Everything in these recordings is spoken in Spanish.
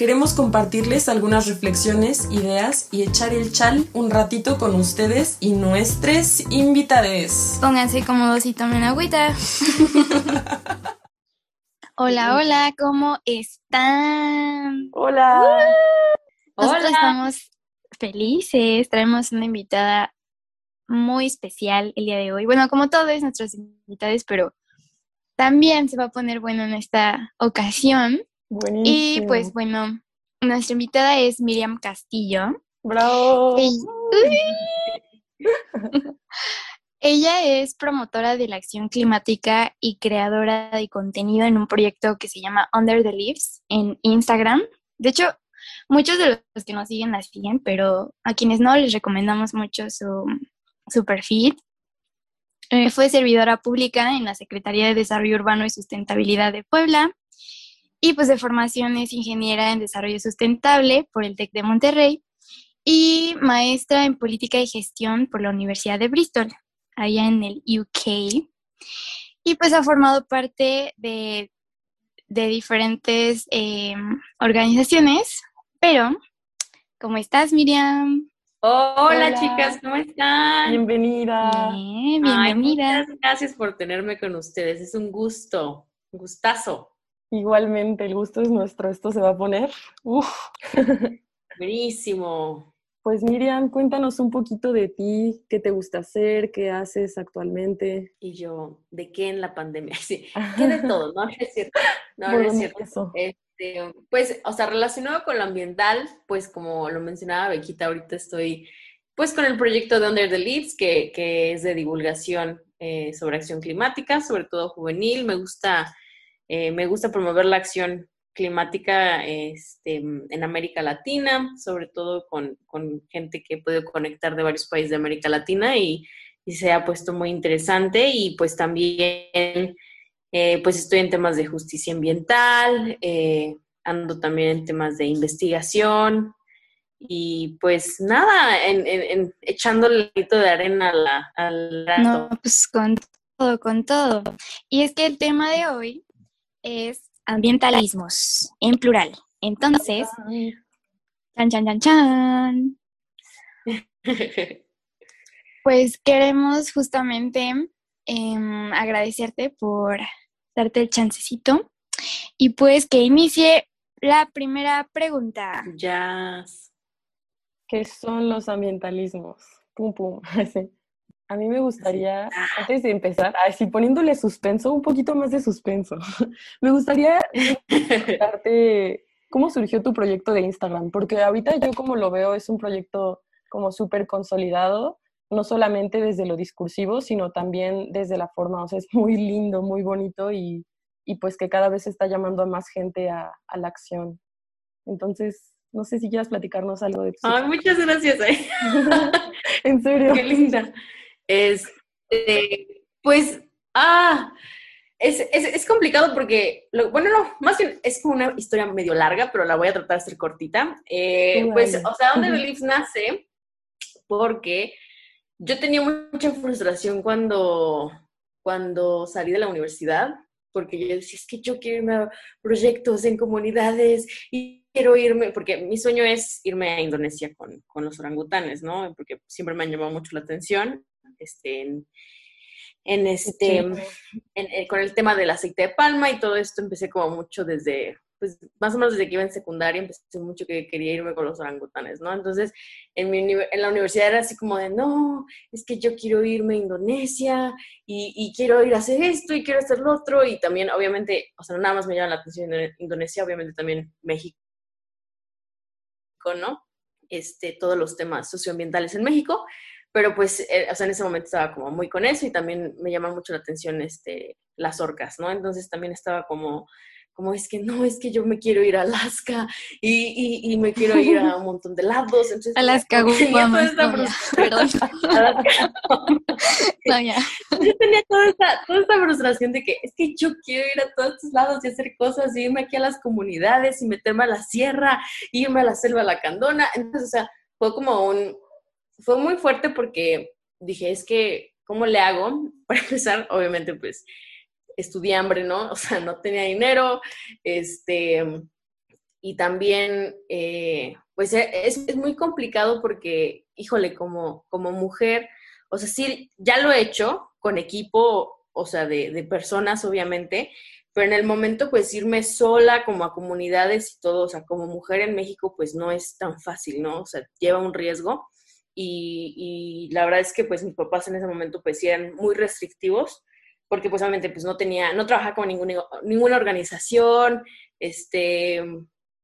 Queremos compartirles algunas reflexiones, ideas y echar el chal un ratito con ustedes y nuestros invitades. Pónganse cómodos y tomen agüita. hola, hola, ¿cómo están? Hola. Nosotros estamos felices, traemos una invitada muy especial el día de hoy. Bueno, como todos nuestros invitados, pero también se va a poner bueno en esta ocasión. Y pues bueno, nuestra invitada es Miriam Castillo. bravo. Ella, Ella es promotora de la acción climática y creadora de contenido en un proyecto que se llama Under the Leaves en Instagram. De hecho, muchos de los que nos siguen la siguen, pero a quienes no les recomendamos mucho su, su perfil. Eh, fue servidora pública en la Secretaría de Desarrollo Urbano y Sustentabilidad de Puebla y pues de formación es ingeniera en desarrollo sustentable por el TEC de Monterrey y maestra en política y gestión por la Universidad de Bristol, allá en el UK. Y pues ha formado parte de, de diferentes eh, organizaciones, pero ¿cómo estás Miriam? Hola, Hola. chicas, ¿cómo están? Bienvenida. Bien, Ay, bienvenida. muchas gracias por tenerme con ustedes. Es un gusto, un gustazo. Igualmente, el gusto es nuestro. Esto se va a poner. Uf. Buenísimo. Pues Miriam, cuéntanos un poquito de ti, qué te gusta hacer, qué haces actualmente. Y yo, ¿de qué en la pandemia? Sí, ¿qué de todo? No, no es cierto. No, no es cierto. eso. Este, pues, o sea, relacionado con lo ambiental, pues como lo mencionaba Bequita, ahorita estoy pues con el proyecto de Under the Leaves, que, que es de divulgación eh, sobre acción climática, sobre todo juvenil. Me gusta, eh, me gusta promover la acción climática este, en América Latina, sobre todo con, gente que puede conectar de varios países de América Latina y, se ha puesto muy interesante y pues también eh, pues estoy en temas de justicia ambiental, eh, ando también en temas de investigación y pues nada, en, en, en echándole de arena a la- al gato. No, pues con todo, con todo. Y es que el tema de hoy es ambientalismos en plural. Entonces, chan, chan, chan, chan. Pues queremos justamente em, agradecerte por darte el chancecito y pues que inicie la primera pregunta. ya. ¿Qué son los ambientalismos? Pum, pum. Así. A mí me gustaría, antes de empezar, así poniéndole suspenso, un poquito más de suspenso, me gustaría preguntarte cómo surgió tu proyecto de Instagram, porque ahorita yo como lo veo es un proyecto como súper consolidado, no solamente desde lo discursivo, sino también desde la forma, o sea, es muy lindo, muy bonito y, y pues que cada vez está llamando a más gente a, a la acción. Entonces, no sé si quieras platicarnos algo de tu Ay, muchas gracias. eh. En serio. Qué linda. Este, pues, ah, es, es, es complicado porque, lo- bueno, no, más bien es como una historia medio larga, pero la voy a tratar de hacer cortita. Eh, pues, o sea, Ujú. Leaves nace porque yo tenía mucha frustración cuando, cuando salí de la universidad, porque yo decía, es que yo quiero irme a proyectos en comunidades y quiero irme, porque mi sueño es irme a Indonesia con, con los orangutanes, ¿no? Porque siempre me han llamado mucho la atención, este, en, en este, en- con el tema del aceite de palma y todo esto empecé como mucho desde, pues más o menos desde que iba en secundaria empecé mucho que quería irme con los orangutanes, ¿no? Entonces, en, mi, en la universidad era así como de, no, es que yo quiero irme a Indonesia y, y quiero ir a hacer esto y quiero hacer lo otro y también, obviamente, o sea, no nada más me llama la atención Indo- Indonesia, obviamente también México, ¿no? Este, todos los temas socioambientales en México, pero pues, eh, o sea, en ese momento estaba como muy con eso y también me llama mucho la atención este, las orcas, ¿no? Entonces también estaba como como es que no, es que yo me quiero ir a Alaska y, y, me quiero ir a un montón de lados. Entonces, Alaska, Guamas, no, perdón. no, ya. Yo tenía toda esta, toda esta frustración de que es que yo quiero ir a todos estos lados y hacer cosas, y irme aquí a las comunidades y meterme a la sierra, irme a la selva a la candona. Entonces, o sea, fue como un, fue muy fuerte porque dije, es que, ¿cómo le hago? Para empezar, obviamente, pues estudié hambre, ¿no? O sea, no tenía dinero, este, y también, eh, pues e, es, es, muy complicado porque, híjole, como, como mujer, o sea, sí, ya lo he hecho con equipo, o sea, de, de personas, obviamente, pero en el momento, pues irme sola como a comunidades y todo, o sea, como mujer en México, pues no es tan fácil, ¿no? O sea, lleva un riesgo. Y, la verdad es que pues mis papás en ese momento pues eran muy restrictivos porque pues obviamente pues no tenía, no trabajaba con ninguna, ninguna organización, este,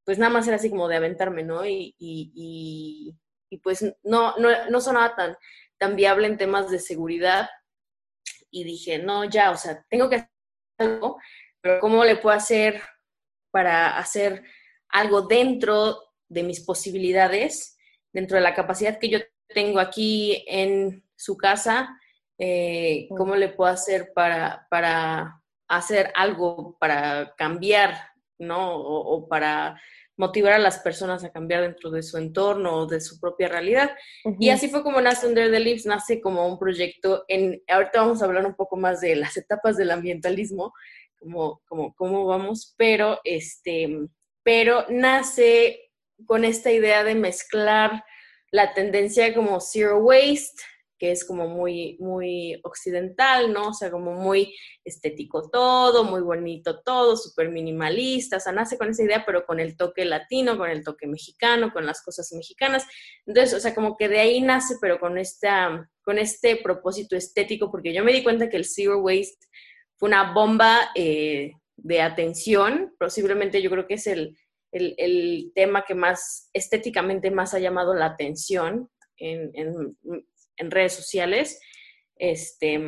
pues nada más era así como de aventarme, ¿no? Y, y, pues no, no, no sonaba tan, tan viable en temas de seguridad y dije, no, ya, o sea, tengo que hacer algo, pero ¿cómo le puedo hacer para hacer algo dentro de mis posibilidades, dentro de la capacidad que yo tengo aquí en su casa eh, cómo le puedo hacer para, para hacer algo, para cambiar, ¿no? O, para motivar a las personas a cambiar dentro de su entorno o de su propia realidad. Y así fue como nace Under the Leaves, nace como un proyecto en, ahorita vamos a hablar un poco más de las etapas del ambientalismo, como, como, cómo vamos, pero este, pero nace con esta idea de mezclar la tendencia como zero waste, que es como muy, muy occidental, ¿no? O sea, como muy estético todo, muy bonito todo, súper minimalista, o sea, nace con esa idea, pero con el toque latino, con el toque mexicano, con las cosas mexicanas. Entonces, o sea, como que de ahí nace, pero con, esta, con este propósito estético, porque yo me di cuenta que el Zero Waste fue una bomba eh, de atención, posiblemente yo creo que es el, el, tema que más estéticamente más ha llamado la atención en, en en redes sociales este,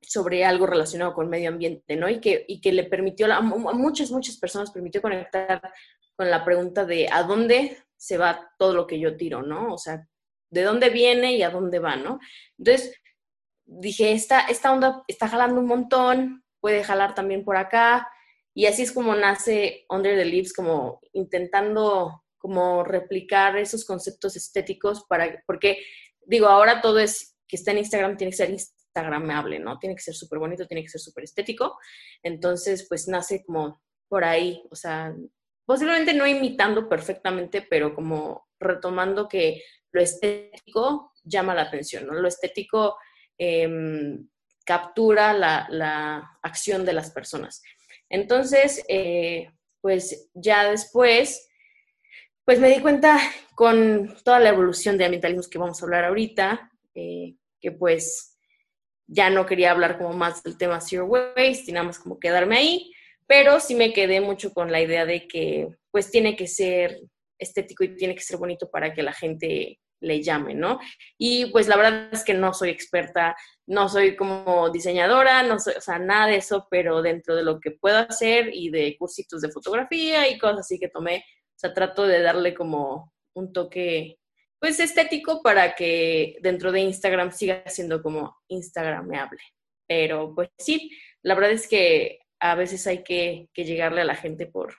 sobre algo relacionado con medio ambiente, ¿no? Y que, y que le permitió a muchas, muchas personas, permitió conectar con la pregunta de a dónde se va todo lo que yo tiro, ¿no? O sea, de dónde viene y a dónde va, ¿no? Entonces, dije, esta, esta onda está jalando un montón, puede jalar también por acá, y así es como nace Under the Leaves, como intentando como replicar esos conceptos estéticos para, porque digo, ahora todo es que está en Instagram, tiene que ser instagramable, ¿no? Tiene que ser súper bonito, tiene que ser súper estético. Entonces, pues nace como por ahí, o sea, posiblemente no imitando perfectamente, pero como retomando que lo estético llama la atención, ¿no? Lo estético em, captura la, acción de las personas. Entonces, eh, pues ya después pues me di cuenta con toda la evolución de ambientalismos que vamos a hablar ahorita, eh, que pues ya no quería hablar como más del tema zero waste y nada más como quedarme ahí, pero sí me quedé mucho con la idea de que pues tiene que ser estético y tiene que ser bonito para que la gente le llame, ¿no? Y pues la verdad es que no soy experta, no soy como diseñadora, no soy, o sea, nada de eso, pero dentro de lo que puedo hacer y de cursitos de fotografía y cosas así que tomé, o sea, trato de darle como un toque, pues, estético para que dentro de Instagram siga siendo como Instagramable. Pero, pues sí, la verdad es que a veces hay que, llegarle a la gente por,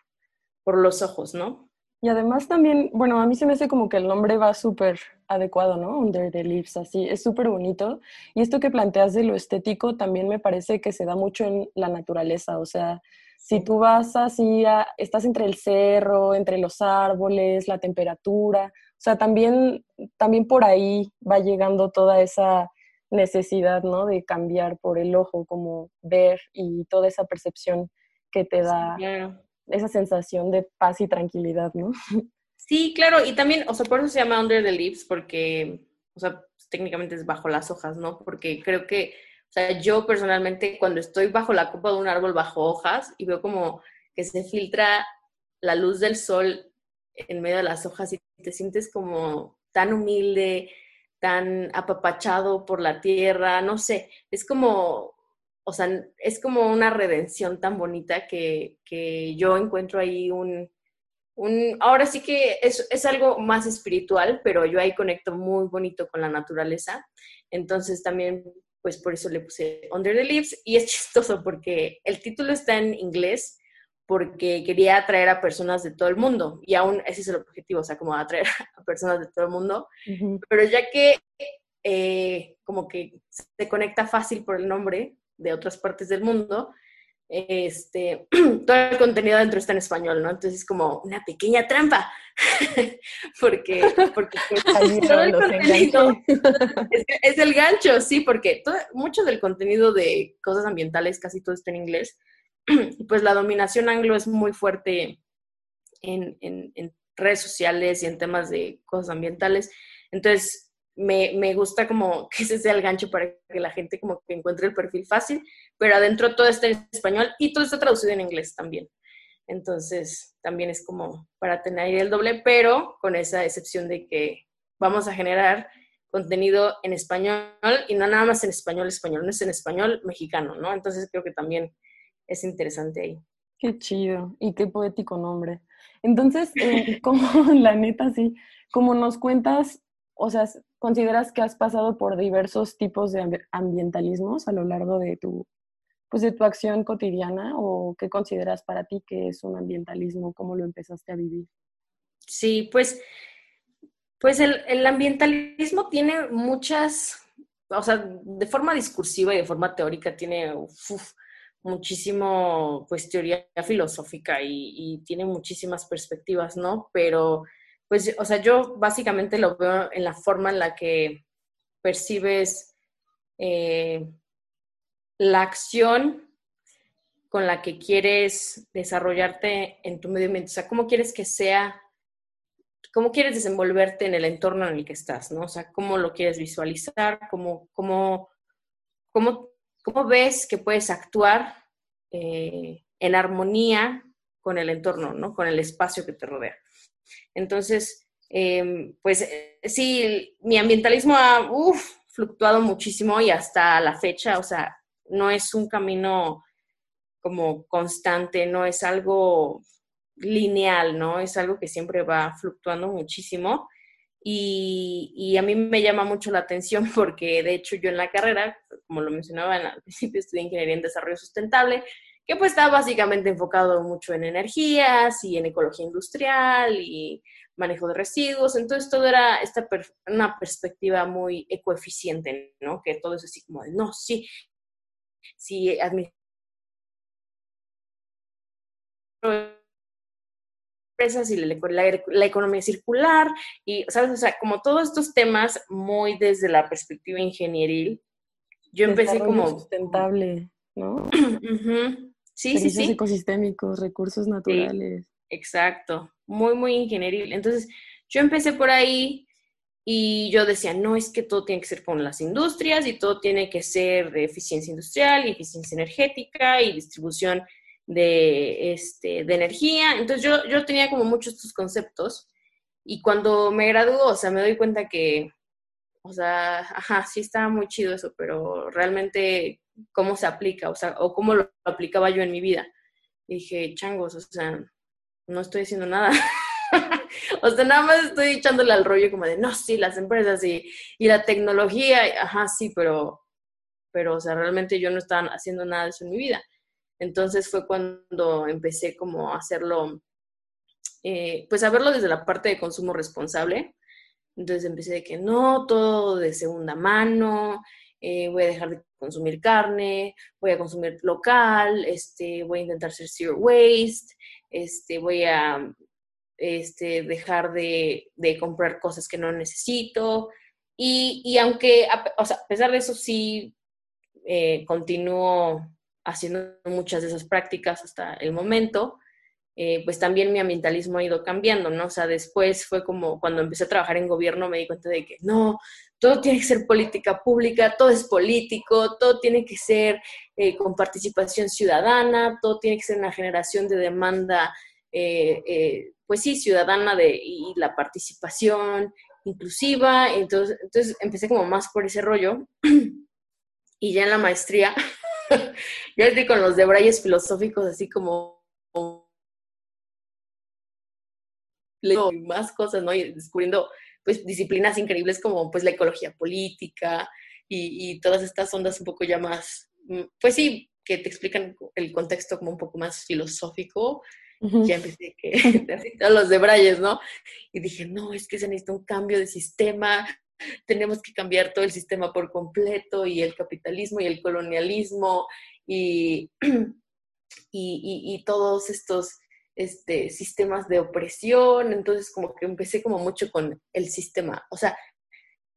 por los ojos, ¿no? Y además también, bueno, a mí se me hace como que el nombre va súper adecuado, ¿no? Under the Leaves, así, es súper bonito. Y esto que planteas de lo estético también me parece que se da mucho en la naturaleza, o sea, si tú vas así, estás entre el cerro, entre los árboles, la temperatura, o sea, también, también por ahí va llegando toda esa necesidad, ¿no? De cambiar por el ojo, como ver y toda esa percepción que te da esa sensación de paz y tranquilidad, ¿no? Sí, claro, y también, o sea, por eso se llama Under the Leaves, porque, o sea, técnicamente es bajo las hojas, ¿no? Porque creo que o sea, yo personalmente cuando estoy bajo la copa de un árbol, bajo hojas, y veo como que se filtra la luz del sol en medio de las hojas y te sientes como tan humilde, tan apapachado por la tierra, no sé, es como, o sea, es como una redención tan bonita que, que yo encuentro ahí un, un, ahora sí que es, es, algo más espiritual, pero yo ahí conecto muy bonito con la naturaleza. Entonces también, pues por eso le puse Under the Leaves y es chistoso porque el título está en inglés porque quería atraer a personas de todo el mundo y aún ese es el objetivo, o sea, como atraer a personas de todo el mundo. Pero ya que eh, como que se conecta fácil por el nombre de otras partes del mundo, este, todo el contenido dentro está en español, ¿no? Entonces es como una pequeña trampa, porque, porque pues, todo el contenido es, es, el gancho, sí, porque todo, mucho del contenido de cosas ambientales, casi todo está en inglés, pues la dominación anglo es muy fuerte en, en, en, redes sociales y en temas de cosas ambientales. Entonces, me, me, gusta como que ese sea el gancho para que la gente como que encuentre el perfil fácil, pero adentro todo está en español y todo está traducido en inglés también. Entonces, también es como para tener el doble, pero con esa excepción de que vamos a generar contenido en español y no nada más en español español, no es en español mexicano, ¿no? Entonces creo que también es interesante ahí. Qué chido y qué poético nombre. Entonces, eh, como la neta, sí, como nos cuentas, o sea, ¿consideras que has pasado por diversos tipos de ambientalismos a lo largo de tu, pues de tu acción cotidiana o qué consideras para ti que es un ambientalismo? ¿Cómo lo empezaste a vivir? Sí, pues, pues el, el ambientalismo tiene muchas, o sea, de forma discursiva y de forma teórica tiene uf, muchísimo, pues, teoría filosófica y, y, tiene muchísimas perspectivas, ¿no? Pero, pues, o sea, yo básicamente lo veo en la forma en la que percibes eh, la acción con la que quieres desarrollarte en tu medio ambiente, o sea, cómo quieres que sea, cómo quieres desenvolverte en el entorno en el que estás, ¿no? O sea, cómo lo quieres visualizar, cómo, cómo, cómo ¿Cómo ves que puedes actuar eh, en armonía con el entorno, ¿no? con el espacio que te rodea? Entonces, eh, pues eh, sí, mi ambientalismo ha fluctuado muchísimo y hasta la fecha, o sea, no es un camino como constante, no es algo lineal, ¿no? Es algo que siempre va fluctuando muchísimo. Y, a mí me llama mucho la atención porque de hecho yo en la carrera, como lo mencionaba al principio, estudié Ingeniería en Desarrollo Sustentable, que pues está básicamente enfocado mucho en energías y en ecología industrial y manejo de residuos. Entonces todo era esta una perspectiva muy ecoeficiente, ¿no? Que todo es así como de, no, sí, sí, empresas y la, economía circular y, ¿sabes? O sea, como todos estos temas muy desde la perspectiva ingenieril, yo empecé como... sustentable, ¿no? Sí, sí, sí. ecosistémicos, recursos naturales. exacto, muy, muy ingenieril. Entonces, yo empecé por ahí y yo decía, no, es que todo tiene que ser con las industrias y todo tiene que ser de eficiencia industrial y eficiencia energética y distribución de, este, de energía. Entonces yo, yo tenía como muchos estos conceptos y cuando me graduó, o sea, me doy cuenta que, o sea, ajá, sí estaba muy chido eso, pero realmente cómo se aplica, o sea, o cómo lo aplicaba yo en mi vida. Y dije, changos, o sea, no estoy haciendo nada. o sea, nada más estoy echándole al rollo como de, no, sí, las empresas y, y la tecnología, ajá, sí, pero, pero, o sea, realmente yo no estaba haciendo nada de eso en mi vida. Entonces fue cuando empecé como a hacerlo, eh, pues a verlo desde la parte de consumo responsable. Entonces empecé de que no, todo de segunda mano, eh, voy a dejar de consumir carne, voy a consumir local, este, voy a intentar ser zero waste, este, voy a este, dejar de, de comprar cosas que no necesito. Y, y aunque, a, o sea, a pesar de eso, sí eh, continúo haciendo muchas de esas prácticas hasta el momento, eh, pues también mi ambientalismo ha ido cambiando, ¿no? O sea, después fue como cuando empecé a trabajar en gobierno me di cuenta de que no, todo tiene que ser política pública, todo es político, todo tiene que ser eh, con participación ciudadana, todo tiene que ser una generación de demanda, eh, pues sí, ciudadana de, y la participación inclusiva. Entonces, entonces empecé como más por ese rollo y ya en la maestría yo estoy con los debrayes filosóficos así como leo más cosas, ¿no? Y descubriendo pues disciplinas increíbles como pues la ecología política y, y todas estas ondas un poco ya más, mm, pues sí, que te explican el contexto como un poco más filosófico. Ya empecé que a los de Brayes, ¿no? Y dije, no, es que se necesita un cambio de sistema, tenemos que cambiar todo el sistema por completo y el capitalismo y el colonialismo y, y, y, todos estos este, sistemas de opresión. Entonces, como que empecé como mucho con el sistema. O sea,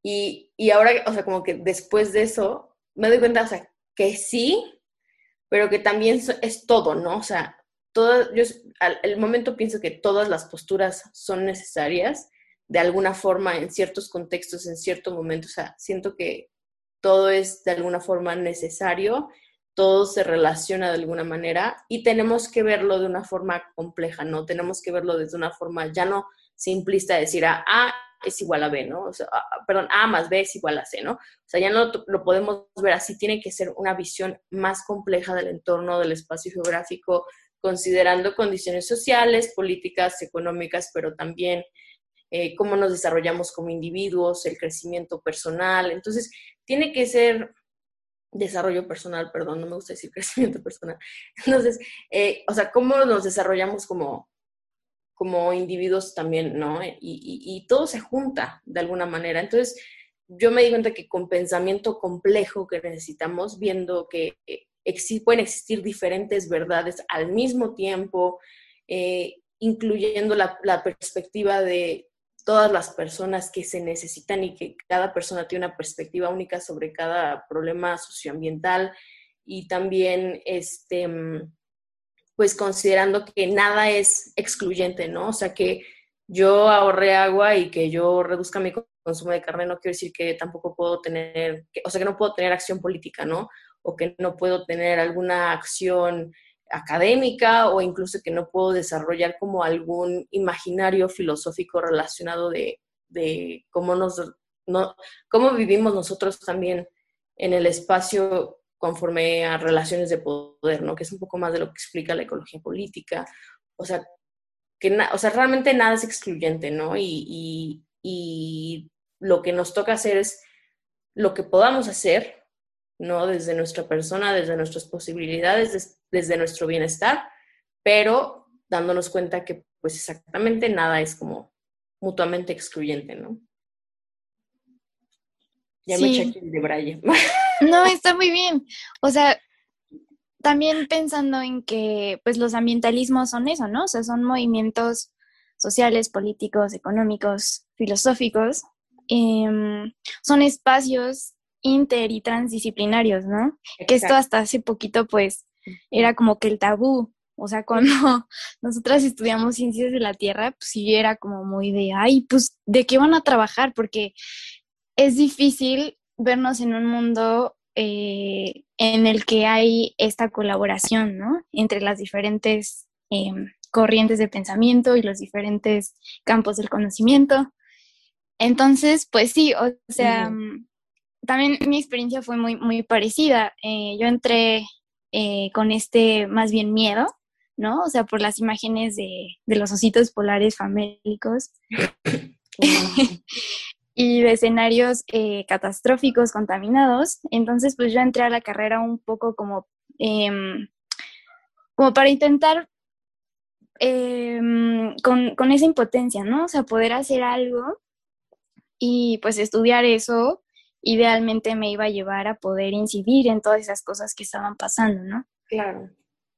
y, y ahora, o sea, como que después de eso, me doy cuenta, o sea, que sí, pero que también es todo, ¿no? O sea, todo, yo al momento pienso que todas las posturas son necesarias de alguna forma en ciertos contextos, en cierto momento. O sea, siento que todo es de alguna forma necesario, todo se relaciona de alguna manera y tenemos que verlo de una forma compleja, ¿no? Tenemos que verlo desde una forma ya no simplista, decir A, A es igual a B, ¿no? O sea, perdón, A más B es igual a C, ¿no? O sea, ya no lo podemos ver así, tiene que ser una visión más compleja del entorno, del espacio geográfico, considerando condiciones sociales, políticas, económicas, pero también eh, cómo nos desarrollamos como individuos, el crecimiento personal. Entonces, tiene que ser desarrollo personal, perdón, no me gusta decir crecimiento personal. Entonces, eh, o sea, cómo nos desarrollamos como, como individuos también, ¿no? Y, y, todo se junta de alguna manera. Entonces, yo me di cuenta que con pensamiento complejo que necesitamos, viendo que eh, pueden existir diferentes verdades al mismo tiempo, eh, incluyendo la, la, perspectiva de todas las personas que se necesitan y que cada persona tiene una perspectiva única sobre cada problema socioambiental y también este pues considerando que nada es excluyente, ¿no? O sea que yo ahorré agua y que yo reduzca mi consumo de carne no quiere decir que tampoco puedo tener, o sea que no puedo tener acción política, ¿no? o que no puedo tener alguna acción académica o incluso que no puedo desarrollar como algún imaginario filosófico relacionado de, cómo, nos, no, cómo vivimos nosotros también en el espacio conforme a relaciones de poder, ¿no? Que es un poco más de lo que explica la ecología política. O sea, que o sea, realmente nada es excluyente, ¿no? y lo que nos toca hacer es lo que podamos hacer ¿no? Desde nuestra persona, desde nuestras posibilidades, desde nuestro bienestar, pero dándonos cuenta que pues exactamente nada es como mutuamente excluyente, ¿no? Ya me eché aquí de braille. No, está muy bien. O sea, también pensando en que pues los ambientalismos son eso, ¿no? O sea, son movimientos sociales, políticos, económicos, filosóficos. Em, son espacios inter y transdisciplinarios, ¿no? Que esto hasta hace poquito pues era como que el tabú, o sea, cuando nosotras estudiamos ciencias de la Tierra, pues sí era como muy de, ay, pues, ¿de qué van a trabajar? Porque es difícil vernos en un mundo eh, en el que hay esta colaboración, ¿no? Entre las diferentes em, corrientes de pensamiento y los diferentes campos del conocimiento. Entonces, pues sí, o sea, también mi experiencia fue muy, muy parecida. Eh, yo entré eh, con este más bien miedo, ¿no? O sea, por las imágenes de, los ositos polares famélicos y de escenarios eh, catastróficos, contaminados. Entonces, pues yo entré a la carrera un poco como, em, como para intentar em, con, con esa impotencia, ¿no? O sea, poder hacer algo y pues estudiar eso idealmente me iba a llevar a poder incidir en todas esas cosas que estaban pasando, ¿no? Claro.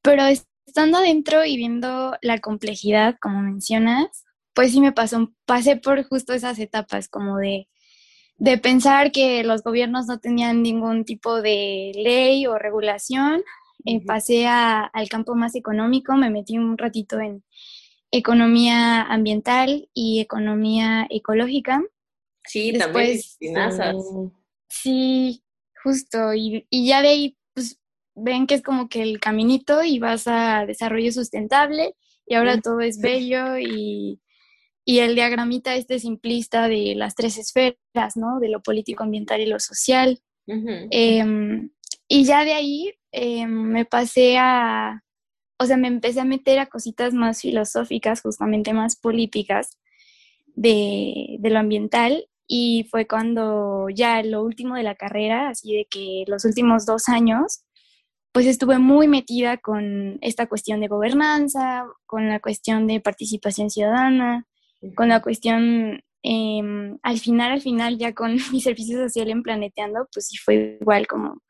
Pero estando adentro y viendo la complejidad, como mencionas, pues sí me pasó, pasé por justo esas etapas como de, de pensar que los gobiernos no tenían ningún tipo de ley o regulación. Eh, pasé al campo más económico, me metí un ratito en economía ambiental y economía ecológica. Sí, también Sí, justo. Y, ya de ahí, pues, ven que es como que el caminito y vas a desarrollo sustentable y ahora todo es bello y, el diagramita este simplista de las tres esferas, ¿no? De lo político, ambiental y lo social. Em, y ya de ahí, eh, me pasé a, o sea, me empecé a meter a cositas más filosóficas, justamente más políticas de, de lo ambiental y fue cuando ya lo último de la carrera, así de que los últimos dos años, pues estuve muy metida con esta cuestión de gobernanza, con la cuestión de participación ciudadana, con la cuestión, em, al final, al final, ya con mi servicio social en Planeteando, pues sí fue igual como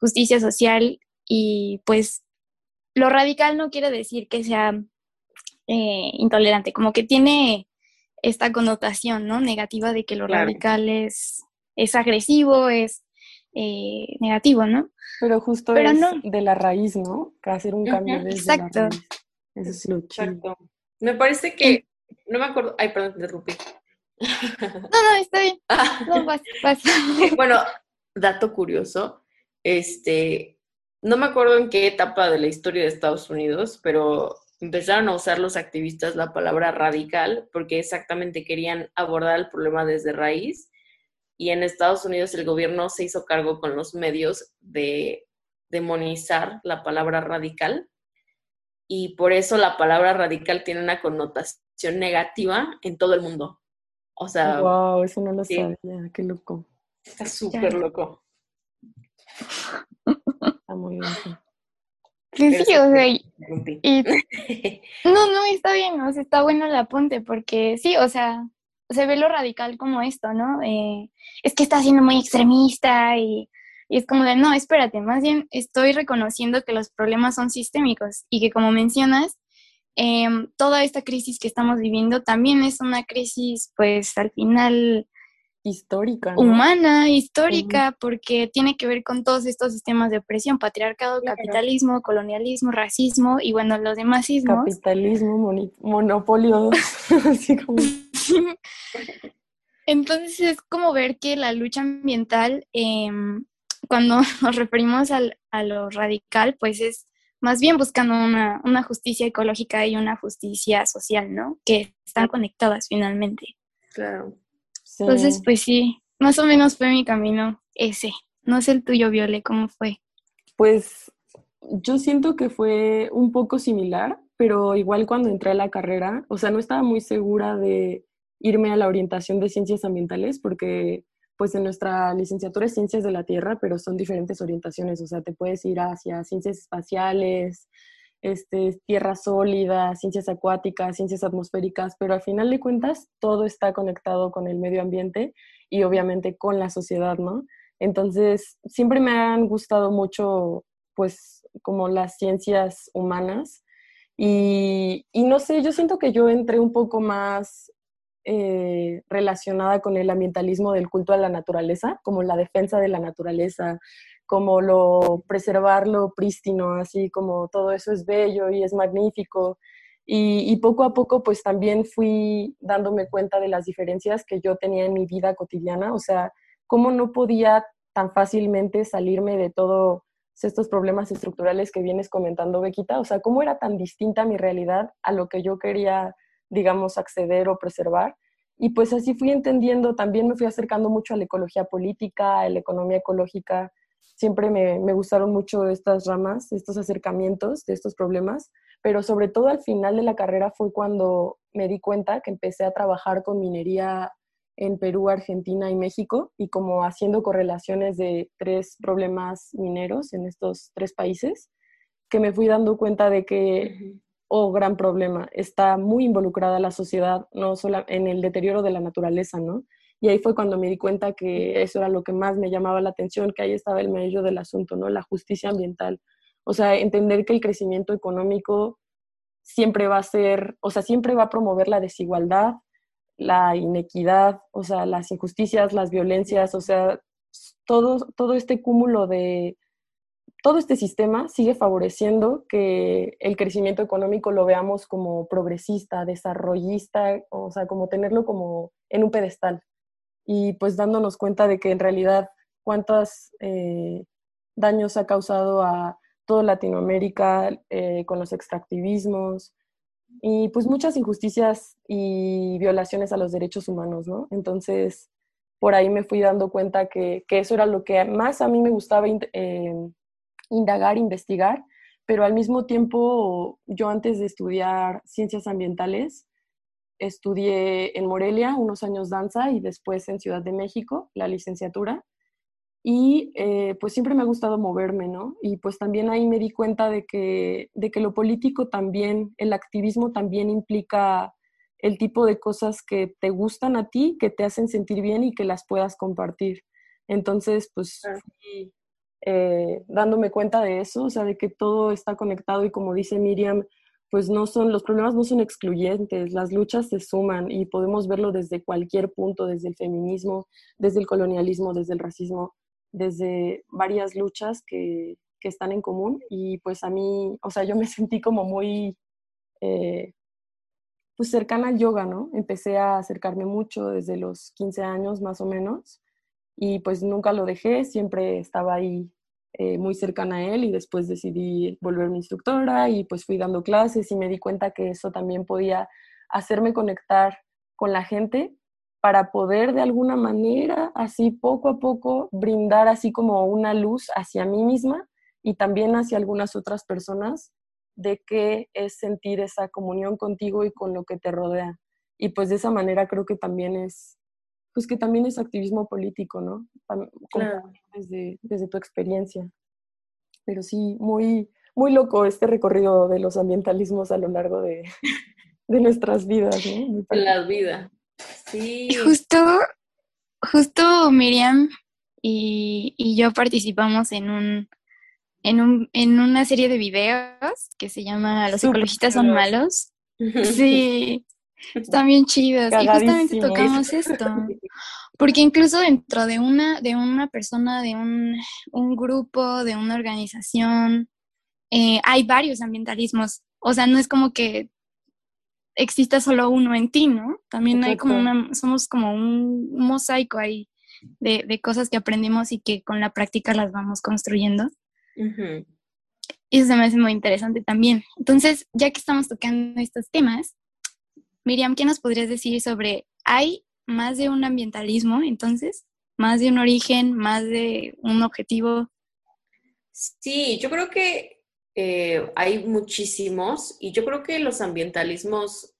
justicia social y pues lo radical no quiere decir que sea eh, intolerante, como que tiene esta connotación, ¿no? Negativa de que lo radical es, es agresivo, es eh, negativo, ¿no? Pero justo es de la raíz, ¿no? Que hacer un cambio desde Exacto. la raíz. Eso es lo chido. Exacto. Me parece que, no me acuerdo, ay, perdón, te interrumpí. No, no, está bien. No, vas, vas. bueno, dato curioso, este, no me acuerdo en qué etapa de la historia de Estados Unidos, pero empezaron a usar los activistas la palabra radical porque exactamente querían abordar el problema desde raíz. Y en Estados Unidos el gobierno se hizo cargo con los medios de demonizar la palabra radical. Y por eso la palabra radical tiene una connotación negativa en todo el mundo. O sea, Wow, eso no lo sí. sabía, qué loco. está súper loco. Está muy bien. Sí. Sí, o sea, y, no, no, está bien, o sea, está bueno el apunte, porque sí, o sea, se ve lo radical como esto, ¿no? Eh, es que está siendo muy extremista y, y es como de, no, espérate, más bien estoy reconociendo que los problemas son sistémicos y que como mencionas, em, toda esta crisis que estamos viviendo también es una crisis, pues al final Histórica, ¿no? humana, histórica, porque tiene que ver con todos estos sistemas de opresión, patriarcado, Claro. capitalismo, colonialismo, racismo y bueno, los demás sismos. Capitalismo, monopolio, así como... Entonces es como ver que la lucha ambiental, em, cuando nos referimos al- a lo radical, pues es más bien buscando una, una justicia ecológica y una justicia social, ¿no? Que están conectadas finalmente. Claro. Sí. Entonces, pues sí, más o menos fue mi camino ese. No sé el tuyo, Viole, ¿cómo fue? Pues yo siento que fue un poco similar, pero igual cuando entré a la carrera, o sea, no estaba muy segura de irme a la orientación de ciencias ambientales porque pues en nuestra licenciatura es ciencias de la Tierra, pero son diferentes orientaciones, o sea, te puedes ir hacia ciencias espaciales, este, tierra sólida, ciencias acuáticas, ciencias atmosféricas, pero al final de cuentas todo está conectado con el medio ambiente y obviamente con la sociedad, ¿no? Entonces, siempre me han gustado mucho, pues, como las ciencias humanas. Y, y no sé, yo siento que yo entré un poco más eh, relacionada con el ambientalismo del culto a la naturaleza, como la defensa de la naturaleza, como lo preservar lo prístino, así como todo eso es bello y es magnífico. Y, y poco a poco, pues también fui dándome cuenta de las diferencias que yo tenía en mi vida cotidiana, o sea, cómo no podía tan fácilmente salirme de todos estos problemas estructurales que vienes comentando, Bequita, o sea, cómo era tan distinta mi realidad a lo que yo quería, digamos, acceder o preservar. Y pues así fui entendiendo, también me fui acercando mucho a la ecología política, a la economía ecológica, siempre me, me gustaron mucho estas ramas, estos acercamientos de estos problemas, pero sobre todo al final de la carrera fue cuando me di cuenta que empecé a trabajar con minería en Perú, Argentina y México, y como haciendo correlaciones de tres problemas mineros en estos tres países, que me fui dando cuenta de que, oh, gran problema, está muy involucrada la sociedad, no solo en el deterioro de la naturaleza, ¿no? Y ahí fue cuando me di cuenta que eso era lo que más me llamaba la atención, que ahí estaba el medio del asunto, ¿no? La justicia ambiental. O sea, entender que el crecimiento económico siempre va a ser, o sea, siempre va a promover la desigualdad, la inequidad, o sea, las injusticias, las violencias, o sea, todo, todo este cúmulo de, todo este sistema sigue favoreciendo que el crecimiento económico lo veamos como progresista, desarrollista, o sea, como tenerlo como en un pedestal. Y pues dándonos cuenta de que en realidad cuántos eh, daños ha causado a toda Latinoamérica eh, con los extractivismos, y pues muchas injusticias y violaciones a los derechos humanos, ¿no? Entonces, por ahí me fui dando cuenta que, que eso era lo que más a mí me gustaba eh, indagar, investigar, pero al mismo tiempo yo antes de estudiar ciencias ambientales, estudié en Morelia unos años danza y después en Ciudad de México la licenciatura. Y eh, pues siempre me ha gustado moverme, ¿no? Y pues también ahí me di cuenta de que, de que lo político también, el activismo también implica el tipo de cosas que te gustan a ti, que te hacen sentir bien y que las puedas compartir. Entonces, pues eh, dándome cuenta de eso, o sea, de que todo está conectado y como dice Miriam, pues no son, los problemas no son excluyentes, las luchas se suman y podemos verlo desde cualquier punto, desde el feminismo, desde el colonialismo, desde el racismo, desde varias luchas que, que están en común y pues a mí, o sea, yo me sentí como muy, eh, pues cercana al yoga, ¿no? Empecé a acercarme mucho desde los 15 años más o menos y pues nunca lo dejé, siempre estaba ahí eh, muy cercana a él y después decidí volverme instructora y pues fui dando clases y me di cuenta que eso también podía hacerme conectar con la gente para poder de alguna manera, así poco a poco, brindar así como una luz hacia mí misma y también hacia algunas otras personas de qué es sentir esa comunión contigo y con lo que te rodea. Y pues de esa manera creo que también es pues que también es activismo político, ¿no? Desde, desde tu experiencia. Pero sí, muy, muy loco este recorrido de los ambientalismos a lo largo de, de nuestras vidas, ¿no? En la vida. Sí. Justo, justo Miriam y, y yo participamos en un, en, un, en una serie de videos que se llama Los ecologistas son malos. Sí, están bien chidas. Y justamente tocamos esto. Porque incluso dentro de una, de una persona, de un, un grupo, de una organización, eh, hay varios ambientalismos. O sea, no es como que exista solo uno en ti, ¿no? También hay como una, somos como un, mosaico ahí de, de, cosas que aprendimos y que con la práctica las vamos construyendo. Y eso se me hace muy interesante también. Entonces, ya que estamos tocando estos temas, Miriam, ¿qué nos podrías decir sobre, hay más de un ambientalismo entonces? ¿Más de un origen? ¿Más de un objetivo? Sí, yo creo que eh, hay muchísimos y yo creo que los ambientalismos,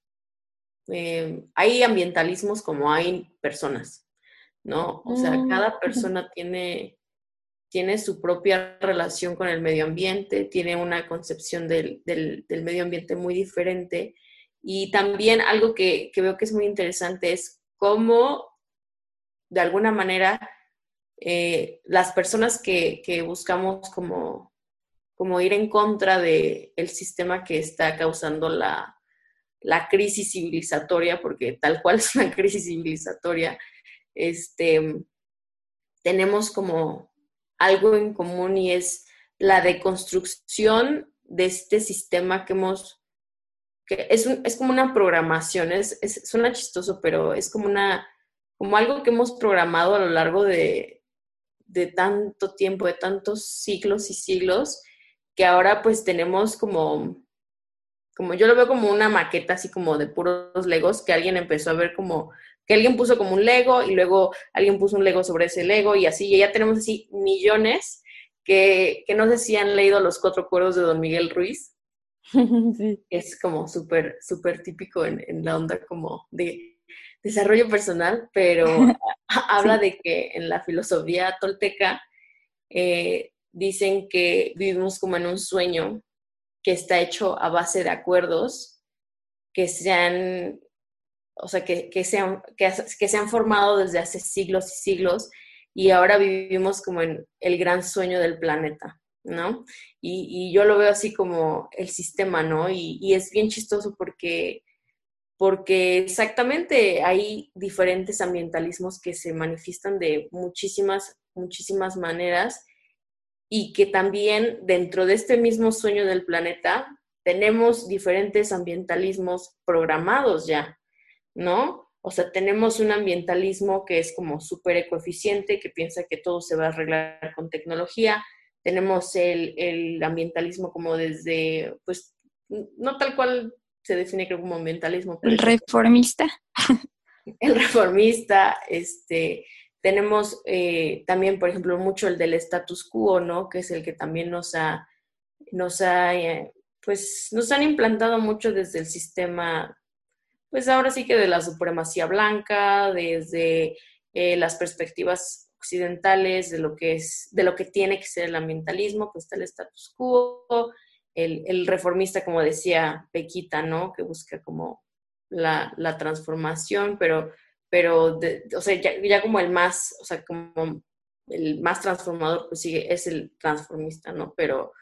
eh, hay ambientalismos como hay personas, ¿no? O sea, mm, cada persona tiene, tiene su propia relación con el medio ambiente, tiene una concepción del, del, del medio ambiente muy diferente y también algo que, veo que es muy interesante es cómo, de alguna manera, eh, las personas que, buscamos como, como, ir en contra del el sistema que está causando la, crisis civilizatoria, porque tal cual es una crisis civilizatoria, este, tenemos como algo en común y es la deconstrucción de este sistema que hemos es, es como una programación, es, suena chistoso, pero es como una, como algo que hemos programado a lo largo de, de tanto tiempo, de tantos siglos y siglos, que ahora pues tenemos como, como yo lo veo como una maqueta así como de puros legos, que alguien empezó a ver como, que alguien puso como un lego y luego alguien puso un lego sobre ese lego y así, y ya tenemos así millones que, que no sé si han leído los cuatro cuerdos de Don Miguel Ruiz, Es como súper, súper típico en, en, la onda como de desarrollo personal, pero habla de que en la filosofía tolteca eh, dicen que vivimos como en un sueño que está hecho a base de acuerdos que se han, o sea, que, que, sean, que, que se han formado desde hace siglos y siglos y ahora vivimos como en el gran sueño del planeta. ¿No? Y, yo lo veo así como el sistema, ¿no? Y, es bien chistoso porque, porque exactamente hay diferentes ambientalismos que se manifiestan de muchísimas, muchísimas maneras y que también dentro de este mismo sueño del planeta tenemos diferentes ambientalismos programados ya, ¿no? O sea, tenemos un ambientalismo que es como súper ecoeficiente, que piensa que todo se va a arreglar con tecnología, tenemos el, el, ambientalismo como desde, pues, no tal cual se define como ambientalismo. el reformista. El reformista, este, tenemos eh, también, por ejemplo, mucho el del status quo, ¿no? Que es el que también nos ha, nos ha, eh, pues, nos han implantado mucho desde el sistema, pues ahora sí que de la supremacía blanca, desde eh, las perspectivas occidentales de lo que es, de lo que tiene que ser el ambientalismo, pues está el status quo, el, el reformista, como decía Pequita, ¿no? Que busca como la, la transformación, pero pero, o sea, ya, como el más, o sea, como el más transformador, pues sí, es el transformista, ¿no? Pero,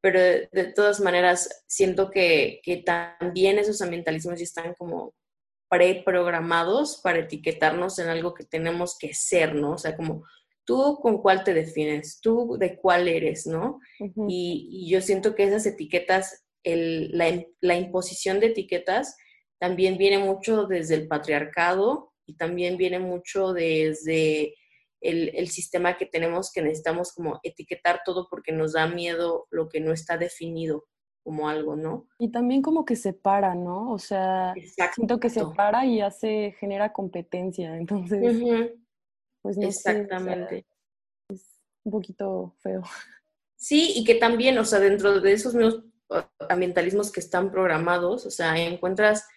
pero de, todas maneras, siento que, que, también esos ambientalismos ya están como preprogramados para etiquetarnos en algo que tenemos que ser, ¿no? O sea, como tú con cuál te defines, tú de cuál eres, ¿no? y, y, yo siento que esas etiquetas, el, la, la imposición de etiquetas también viene mucho desde el patriarcado y también viene mucho desde el, sistema que tenemos que necesitamos como etiquetar todo porque nos da miedo lo que no está definido como algo, ¿no? Y también como que separa, ¿no? O sea, siento que separa y hace, genera competencia, entonces, pues no Exactamente. es un poquito feo. Sí, y que también, o sea, dentro de esos mismos ambientalismos que están programados, o sea, encuentras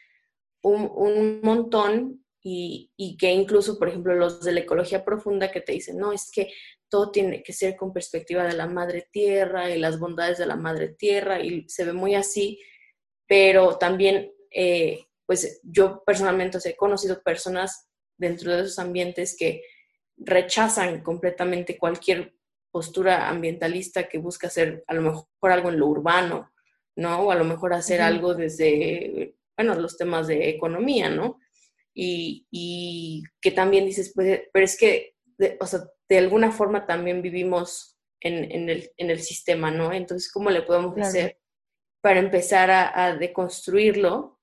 un, un montón y, que incluso, por ejemplo, los de la ecología profunda que te dicen, no, es que todo tiene que ser con perspectiva de la madre tierra y las bondades de la madre tierra y se ve muy así, pero también, eh, pues yo personalmente he conocido personas dentro de esos ambientes que rechazan completamente cualquier postura ambientalista que busca hacer a lo mejor algo en lo urbano, ¿no? O a lo mejor hacer algo desde, bueno, los temas de economía, ¿no? y, que también dices, pues, pero es que, de, o sea, de alguna forma también vivimos en, el, sistema, ¿no? Entonces, ¿cómo le podemos hacer para empezar a, deconstruirlo,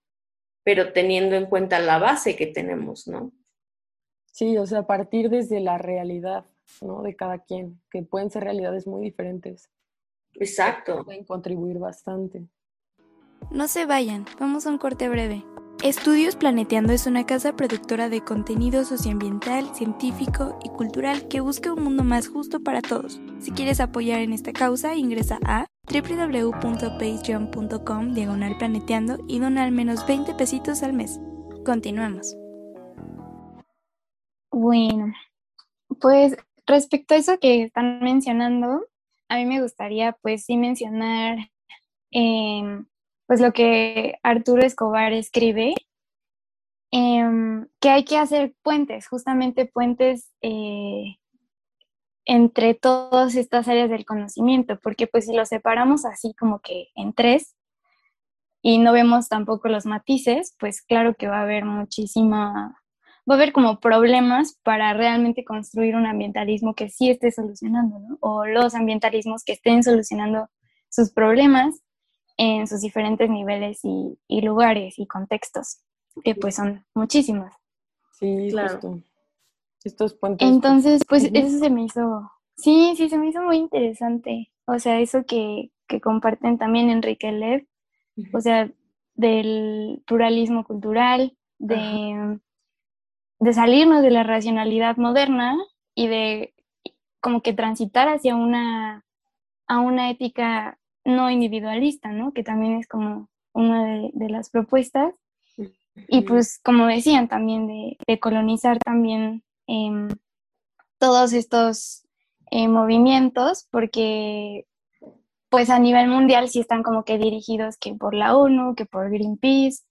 pero teniendo en cuenta la base que tenemos, ¿no? Sí, o sea, partir desde la realidad, ¿no? De cada quien, que pueden ser realidades muy diferentes. Exacto. Pueden contribuir bastante. No se vayan, vamos a un corte breve. Estudios Planeteando es una casa productora de contenido socioambiental, científico y cultural que busca un mundo más justo para todos. Si quieres apoyar en esta causa, ingresa a www.patreon.com diagonal planeteando y dona al menos 20 pesitos al mes. Continuamos. Bueno, pues respecto a eso que están mencionando, a mí me gustaría pues sí mencionar eh, pues lo que Arturo Escobar escribe, em, que hay que hacer puentes, justamente puentes eh, entre todas estas áreas del conocimiento, porque pues si lo separamos así como que en tres y no vemos tampoco los matices, pues claro que va a haber muchísima, va a haber como problemas para realmente construir un ambientalismo que sí esté solucionando, ¿no? O los ambientalismos que estén solucionando sus problemas en sus diferentes niveles y, lugares y contextos, que pues son muchísimos. Sí, claro. Estos puentes. Entonces, pues eso se me hizo, sí, sí, se me hizo muy interesante. O sea, eso que, que comparten también Enrique Lev, o sea, del pluralismo cultural, de, de salirnos de la racionalidad moderna y de como que transitar hacia una, a una ética no individualista, ¿no? Que también es como una de, las propuestas. Y pues, como decían, también de, colonizar también em, todos estos eh, movimientos, porque pues a nivel mundial sí están como que dirigidos que por la ONU, que por Greenpeace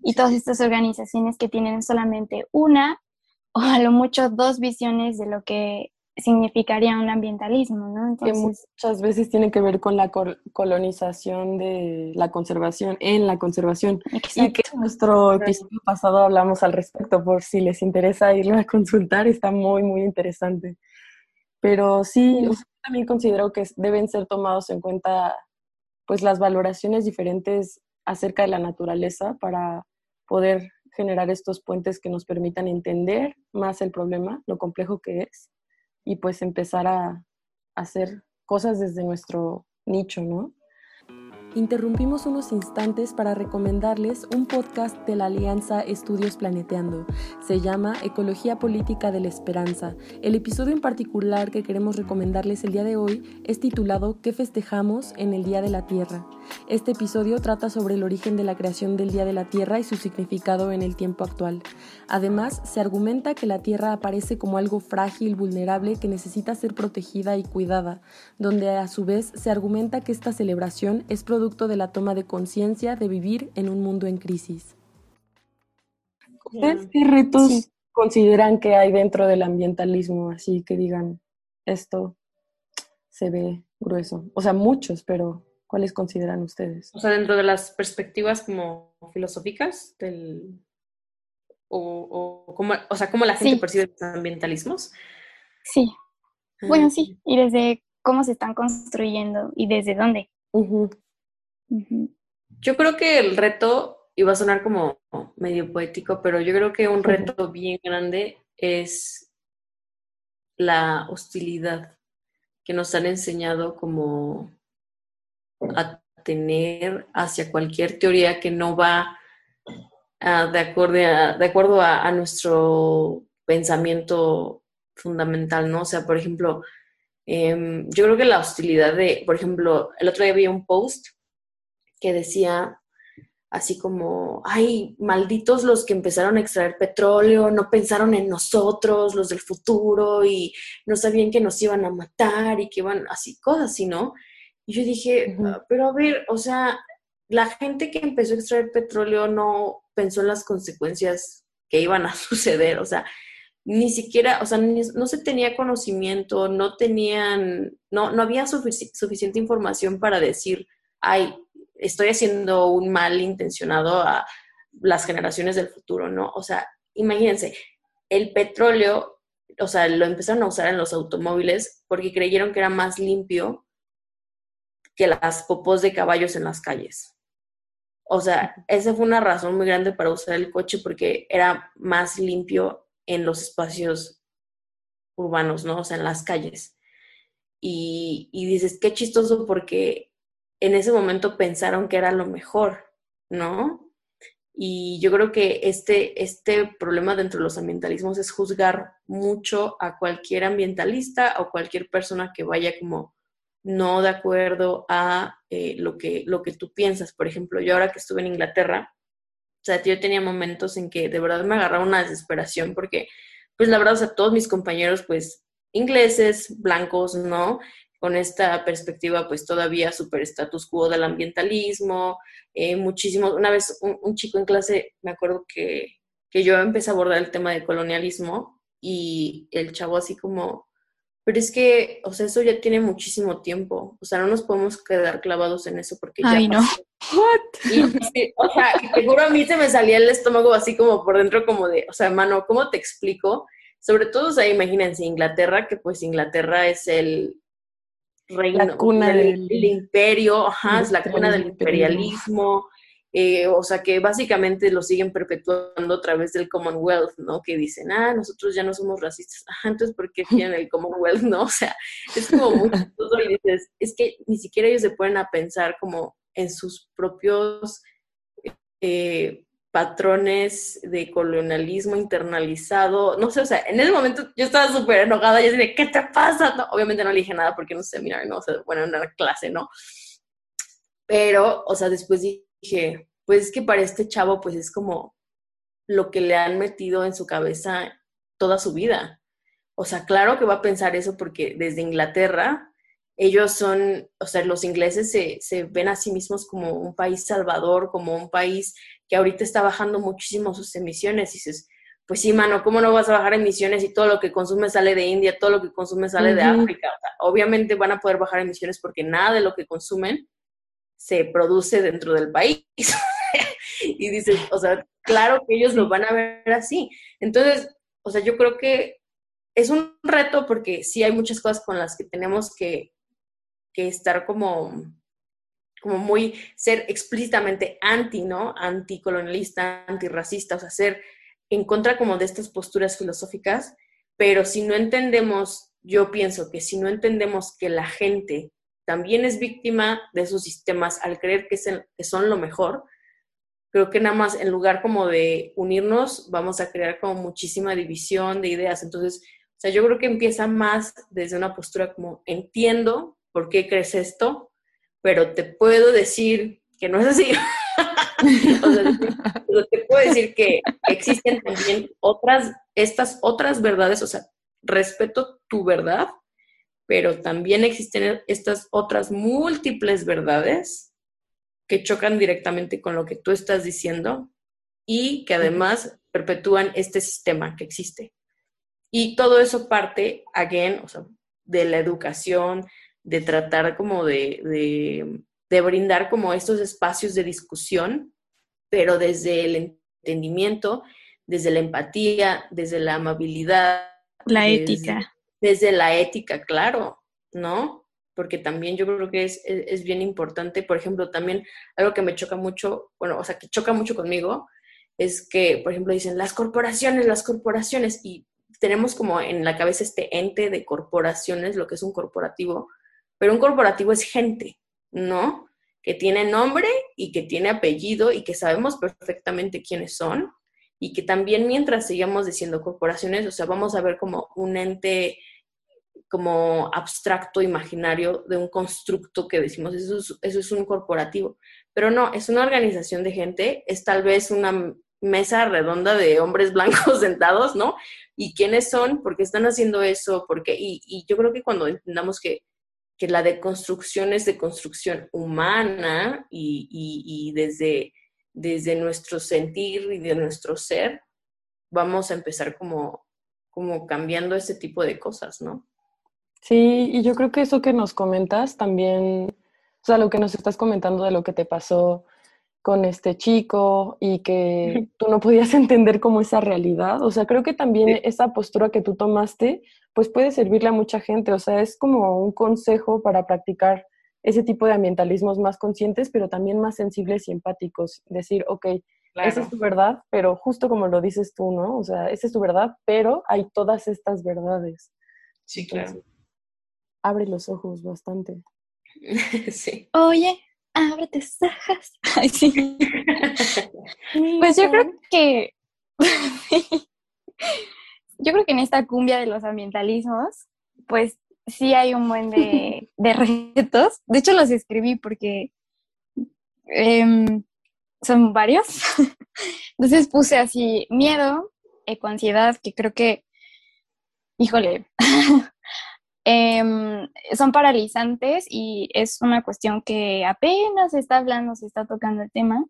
y todas estas organizaciones que tienen solamente una o a lo mucho dos visiones de lo que significaría un ambientalismo, ¿no? que muchas veces tiene que ver con la colonización de la conservación, en la conservación. Y que en nuestro episodio pasado hablamos al respecto, por si les interesa irlo a consultar, está muy, muy interesante. Pero sí, yo también considero que deben ser tomados en cuenta pues las valoraciones diferentes acerca de la naturaleza para poder generar estos puentes que nos permitan entender más el problema, lo complejo que es, y pues empezar a hacer cosas desde nuestro nicho, ¿no? Interrumpimos unos instantes para recomendarles un podcast de la Alianza Estudios Planeteando. Se llama Ecología Política de la Esperanza. El episodio en particular que queremos recomendarles el día de hoy es titulado ¿Qué festejamos en el Día de la Tierra? Este episodio trata sobre el origen de la creación del Día de la Tierra y su significado en el tiempo actual. Además, se argumenta que la Tierra aparece como algo frágil, vulnerable, que necesita ser protegida y cuidada, donde a su vez se argumenta que esta celebración es producto de la toma de conciencia de vivir en un mundo en crisis. ¿Ustedes qué retos consideran que hay dentro del ambientalismo? Así que digan, esto se ve grueso. O sea, muchos, pero ¿cuáles consideran ustedes? O sea, dentro de las perspectivas como filosóficas del... O, o, como, o sea, cómo la gente percibe los ambientalismos. Sí. Bueno, sí. Y desde cómo se están construyendo y desde dónde. Yo creo que el reto, y va a sonar como medio poético, pero yo creo que un reto bien grande es la hostilidad que nos han enseñado como a tener hacia cualquier teoría que no va de, acuerdo a, de acuerdo a, nuestro pensamiento fundamental, ¿no? O sea, por ejemplo, em, yo creo que la hostilidad de, por ejemplo, el otro día vi un post que decía así como, ay, malditos los que empezaron a extraer petróleo, no pensaron en nosotros, los del futuro, y no sabían que nos iban a matar y que iban así, cosas así, ¿no? Y yo dije, ah, pero a ver, o sea, la gente que empezó a extraer petróleo no pensó en las consecuencias que iban a suceder, o sea, ni siquiera, o sea, no se tenía conocimiento, no tenían, no, no había suficiente información para decir, ay, estoy haciendo un mal intencionado a las generaciones del futuro, ¿no? O sea, imagínense, el petróleo, o sea, lo empezaron a usar en los automóviles porque creyeron que era más limpio que las popos de caballos en las calles. O sea, esa fue una razón muy grande para usar el coche porque era más limpio en los espacios urbanos, ¿no? O sea, en las calles. Y, y dices, qué chistoso porque en ese momento pensaron que era lo mejor, ¿no? Y yo creo que este, este problema dentro de los ambientalismos es juzgar mucho a cualquier ambientalista o cualquier persona que vaya como no de acuerdo a eh, lo, que, lo que tú piensas. Por ejemplo, yo ahora que estuve en Inglaterra, o sea, yo tenía momentos en que de verdad me agarraba una desesperación porque, pues la verdad, o sea, todos mis compañeros, pues ingleses, blancos, ¿no? Con esta perspectiva, pues todavía super status quo del ambientalismo, eh, muchísimo. Una vez un, un, chico en clase, me acuerdo que, que yo empecé a abordar el tema de colonialismo y el chavo así como, pero es que, o sea, eso ya tiene muchísimo tiempo. O sea, no nos podemos quedar clavados en eso porque ya. Ay, no. Y, o sea, seguro a mí se me salía el estómago así como por dentro, como de, o sea, mano, ¿cómo te explico? Sobre todo, o sea, imagínense, Inglaterra, que pues Inglaterra es el reino, la cuna del, imperio, ajá, es la cuna del imperialismo. Eh, o sea, que básicamente lo siguen perpetuando a través del Commonwealth, ¿no? Que dicen, ah, nosotros ya no somos racistas. Entonces, ¿por qué tienen el Commonwealth, no? O sea, es como muy chistoso y dices, es que ni siquiera ellos se pueden a pensar como en sus propios eh, patrones de colonialismo internalizado. No sé, o sea, en ese momento yo estaba súper enojada y dije, ¿qué te pasa? Obviamente no le dije nada porque no sé, mira, no, o sea, bueno, en una clase, ¿no? Pero, o sea, después dije, pues es que para este chavo, pues es como lo que le han metido en su cabeza toda su vida. O sea, claro que va a pensar eso porque desde Inglaterra, ellos son, o sea, los ingleses se, se ven a sí mismos como un país salvador, como un país que ahorita está bajando muchísimo sus emisiones. Y dices, pues sí, mano, ¿cómo no vas a bajar emisiones si todo lo que consume sale de India, todo lo que consume sale de África? obviamente van a poder bajar emisiones porque nada de lo que consumen se produce dentro del país. y dices, o sea, claro que ellos lo van a ver así. Entonces, o sea, yo creo que es un reto porque sí hay muchas cosas con las que tenemos que, que estar como, como muy, ser explícitamente anti, ¿no? Anticolonialista, antirracista, o sea, ser en contra como de estas posturas filosóficas, pero si no entendemos, yo pienso que si no entendemos que la gente también es víctima de esos sistemas al creer que, que son lo mejor, creo que nada más en lugar como de unirnos, vamos a crear como muchísima división de ideas. Entonces, o sea, yo creo que empieza más desde una postura como entiendo por qué crees esto, pero te puedo decir que no es así. o sea, te puedo decir que existen también otras, estas otras verdades, o sea, respeto tu verdad, pero también existen estas otras múltiples verdades que chocan directamente con lo que tú estás diciendo y que además perpetúan este sistema que existe. Y todo eso parte, again, o sea, de la educación, de tratar como de, de, de brindar como estos espacios de discusión, pero desde el entendimiento, desde la empatía, desde la amabilidad. La ética. Desde la ética, claro, ¿no? Porque también yo creo que es, es, bien importante, por ejemplo, también algo que me choca mucho, bueno, o sea, que choca mucho conmigo, es que, por ejemplo, dicen las corporaciones, las corporaciones, y tenemos como en la cabeza este ente de corporaciones, lo que es un corporativo, pero un corporativo es gente, ¿no? Que tiene nombre y que tiene apellido y que sabemos perfectamente quiénes son y que también mientras sigamos diciendo corporaciones, o sea, vamos a ver como un ente como abstracto, imaginario de un constructo que decimos, eso es, un corporativo. Pero no, es una organización de gente, es tal vez una mesa redonda de hombres blancos sentados, ¿no? ¿Y quiénes son? ¿Por qué están haciendo eso? ¿Por qué? Y, y yo creo que cuando entendamos que que la deconstrucción es de construcción humana y, y, desde, desde nuestro sentir y de nuestro ser, vamos a empezar como, como cambiando ese tipo de cosas, ¿no? Sí, y yo creo que eso que nos comentas también, o sea, lo que nos estás comentando de lo que te pasó con este chico y que tú no podías entender como esa realidad. O sea, creo que también esa postura que tú tomaste, pues puede servirle a mucha gente. O sea, es como un consejo para practicar ese tipo de ambientalismos más conscientes, pero también más sensibles y empáticos. Decir, ok, esa es tu verdad, pero justo como lo dices tú, ¿no? O sea, esa es tu verdad, pero hay todas estas verdades. Sí, claro. abre los ojos bastante. sí. Oye, abre tus ojos. sí. pues yo creo que. yo creo que en esta cumbia de los ambientalismos, pues sí hay un buen de, retos. De hecho, los escribí porque em, son varios. Entonces puse así miedo, ecoansiedad, que creo que, híjole, Em, son paralizantes y es una cuestión que apenas se está hablando, se está tocando el tema,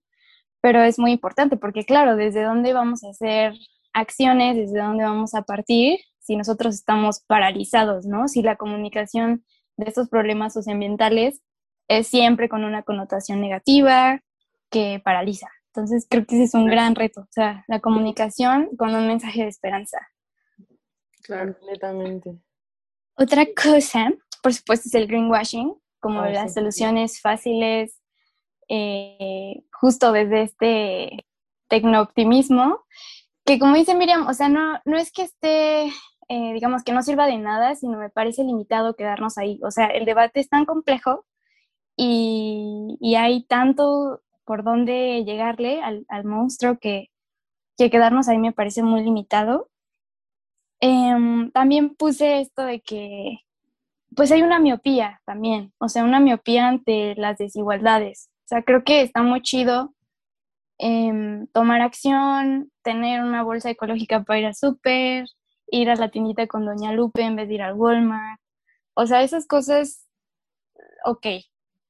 pero es muy importante porque claro, desde dónde vamos a hacer acciones, desde dónde vamos a partir si nosotros estamos paralizados, ¿no? Si la comunicación de estos problemas socioambientales es siempre con una connotación negativa que paraliza. Entonces creo que ese es un gran reto, o sea, la comunicación con un mensaje de esperanza. Claro, completamente. Otra cosa, por supuesto, es el greenwashing, como ah, las soluciones fáciles, eh, justo desde este tecnooptimismo, que como dice Miriam, o sea, no, no es que esté, eh, digamos, que no sirva de nada, sino me parece limitado quedarnos ahí. O sea, el debate es tan complejo y, hay tanto por dónde llegarle al, monstruo que, que quedarnos ahí me parece muy limitado. Em, también puse esto de que, pues hay una miopía también, o sea, una miopía ante las desigualdades. O sea, creo que está muy chido em, tomar acción, tener una bolsa ecológica para ir al súper, ir a la tiendita con Doña Lupe en vez de ir al Walmart. O sea, esas cosas, ok,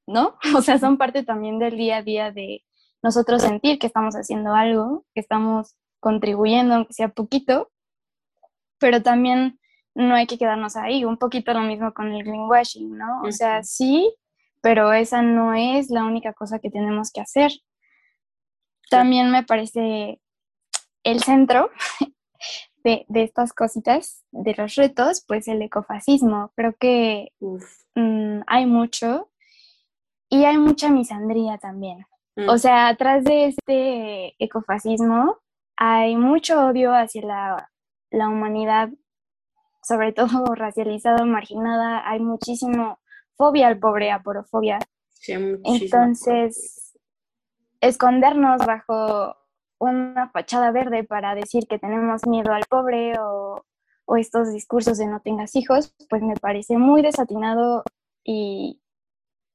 ¿no? O sea, son parte también del día a día de nosotros sentir que estamos haciendo algo, que estamos contribuyendo, aunque sea poquito, pero también no hay que quedarnos ahí. Un poquito lo mismo con el greenwashing, ¿no? O sea, sí, pero esa no es la única cosa que tenemos que hacer. También me parece el centro de, estas cositas, de los retos, pues el ecofascismo. Creo que mm, hay mucho y hay mucha misandría también. O mm. sea, atrás de este ecofascismo hay mucho odio hacia la la humanidad, sobre todo racializada, marginada, hay muchísimo fobia al pobre, aporofobia. Sí, Entonces, escondernos bajo una fachada verde para decir que tenemos miedo al pobre o, o estos discursos de no tengas hijos, pues me parece muy desatinado y,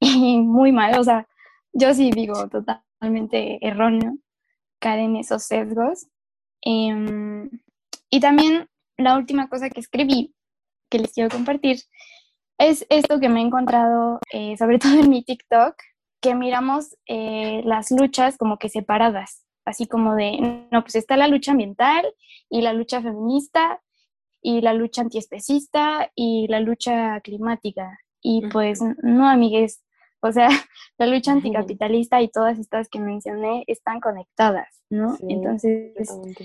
muy mal. O sea, yo sí digo totalmente erróneo caer en esos sesgos. Em, y también la última cosa que escribí, que les quiero compartir, es esto que me he encontrado, eh, sobre todo en mi TikTok, que miramos eh, las luchas como que separadas, así como de, no, pues está la lucha ambiental y la lucha feminista y la lucha antiespecista y la lucha climática. Y pues no, amigues, o sea, la lucha anticapitalista y todas estas que mencioné están conectadas, ¿no? Sí, Entonces,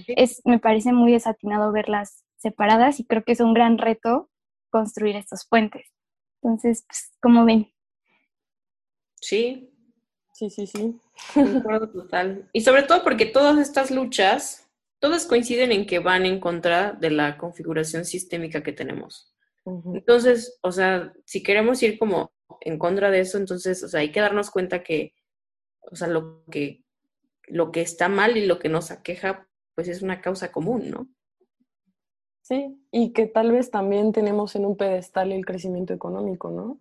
es, me parece muy desatinado verlas separadas y creo que es un gran reto construir estos puentes. Entonces, pues, como ven? Sí, Sí, sí, sí. concuerdo total. Y sobre todo porque todas estas luchas, todas coinciden en que van en contra de la configuración sistémica que tenemos. Entonces, o sea, si queremos ir como en contra de eso, entonces, o sea, hay que darnos cuenta que, o sea, lo que, lo que está mal y lo que nos aqueja, pues es una causa común, ¿no? Sí, y que tal vez también tenemos en un pedestal el crecimiento económico, ¿no?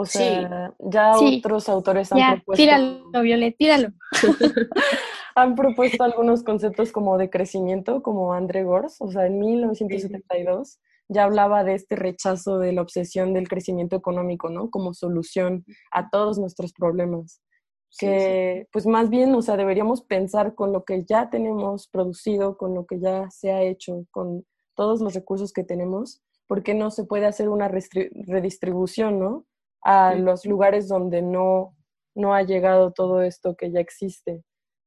O Sí. sea, ya Sí. otros autores han Ya, propuesto, tíralo, Violet, tíralo. han propuesto algunos conceptos como de crecimiento, como André Gors, o sea, en 1972 ya hablaba de este rechazo de la obsesión del crecimiento económico, ¿no? Como solución a todos nuestros problemas. Sí, que pues más bien, o sea, deberíamos pensar con lo que ya tenemos producido, con lo que ya se ha hecho, con todos los recursos que tenemos, porque no se puede hacer una redistribución, ¿no? A Sí. los lugares donde no, no ha llegado todo esto que ya existe.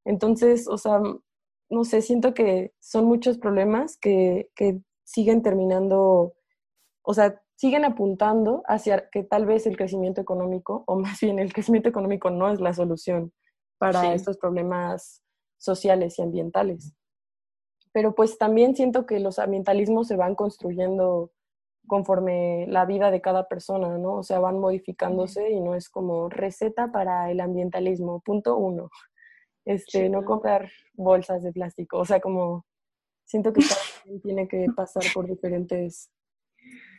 Entonces, o sea, no sé, siento que son muchos problemas que, que siguen terminando, o sea, siguen apuntando hacia que tal vez el crecimiento económico, o más bien el crecimiento económico no es la solución para Sí. estos problemas sociales y ambientales. Pero pues también siento que los ambientalismos se van construyendo conforme la vida de cada persona, ¿no? O sea, van modificándose y no es como receta para el ambientalismo, punto uno. Este, Sí, no comprar bolsas de plástico, o sea, como siento que cada quien tiene que pasar por diferentes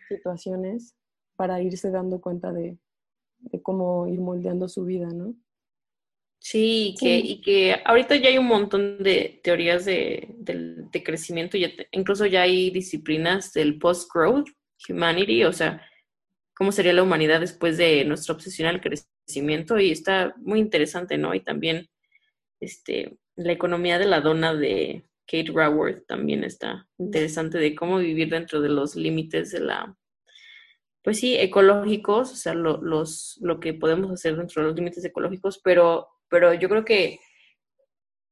situaciones para irse dando cuenta de, de cómo ir moldeando su vida, ¿no? Sí, y que, Sí. y que ahorita ya hay un montón de teorías de, crecimiento, ya te- incluso ya hay disciplinas del post-growth humanity, o sea, cómo sería la humanidad después de nuestra obsesión al crecimiento, y está muy interesante, ¿no? Y también este, la economía de la dona de Kate Raworth también está interesante de cómo vivir dentro de los límites de la, pues sí, ecológicos, o sea, lo, los, lo que podemos hacer dentro de los límites ecológicos, pero, pero yo creo que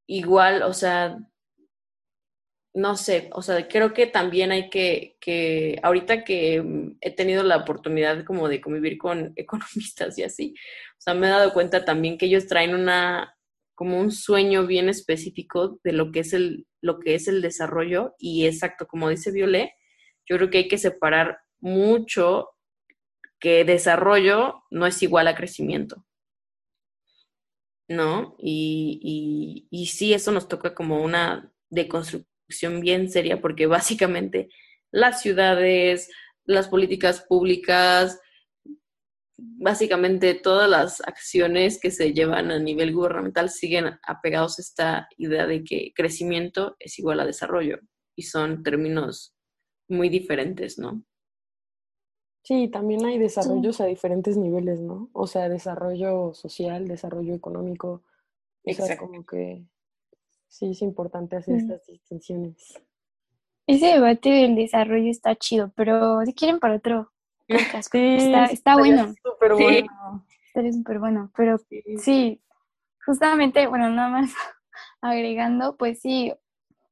igual, o sea, no sé, o sea, creo que también hay que, que ahorita que mm, he tenido la oportunidad como de convivir con economistas y así, o sea, me he dado cuenta también que ellos traen una, como un sueño bien específico de lo que es el, lo que es el desarrollo y exacto, como dice Violet, yo creo que hay que separar mucho que desarrollo no es igual a crecimiento. ¿No? Y, y, y sí, eso nos toca como una deconstrucción bien seria, porque básicamente las ciudades, las políticas públicas, básicamente todas las acciones que se llevan a nivel gubernamental siguen apegados a esta idea de que crecimiento es igual a desarrollo y son términos muy diferentes, ¿no? Sí, también hay desarrollos a diferentes niveles, ¿no? O sea, desarrollo social, desarrollo económico. O sea, Exacto. como que sí es importante hacer Mm. estas distinciones. Ese debate del desarrollo está chido, pero si quieren para otro podcast, Sí, está, bueno, Súper Sí. bueno. estaría súper bueno, pero sí, justamente, bueno, nada más agregando, pues sí,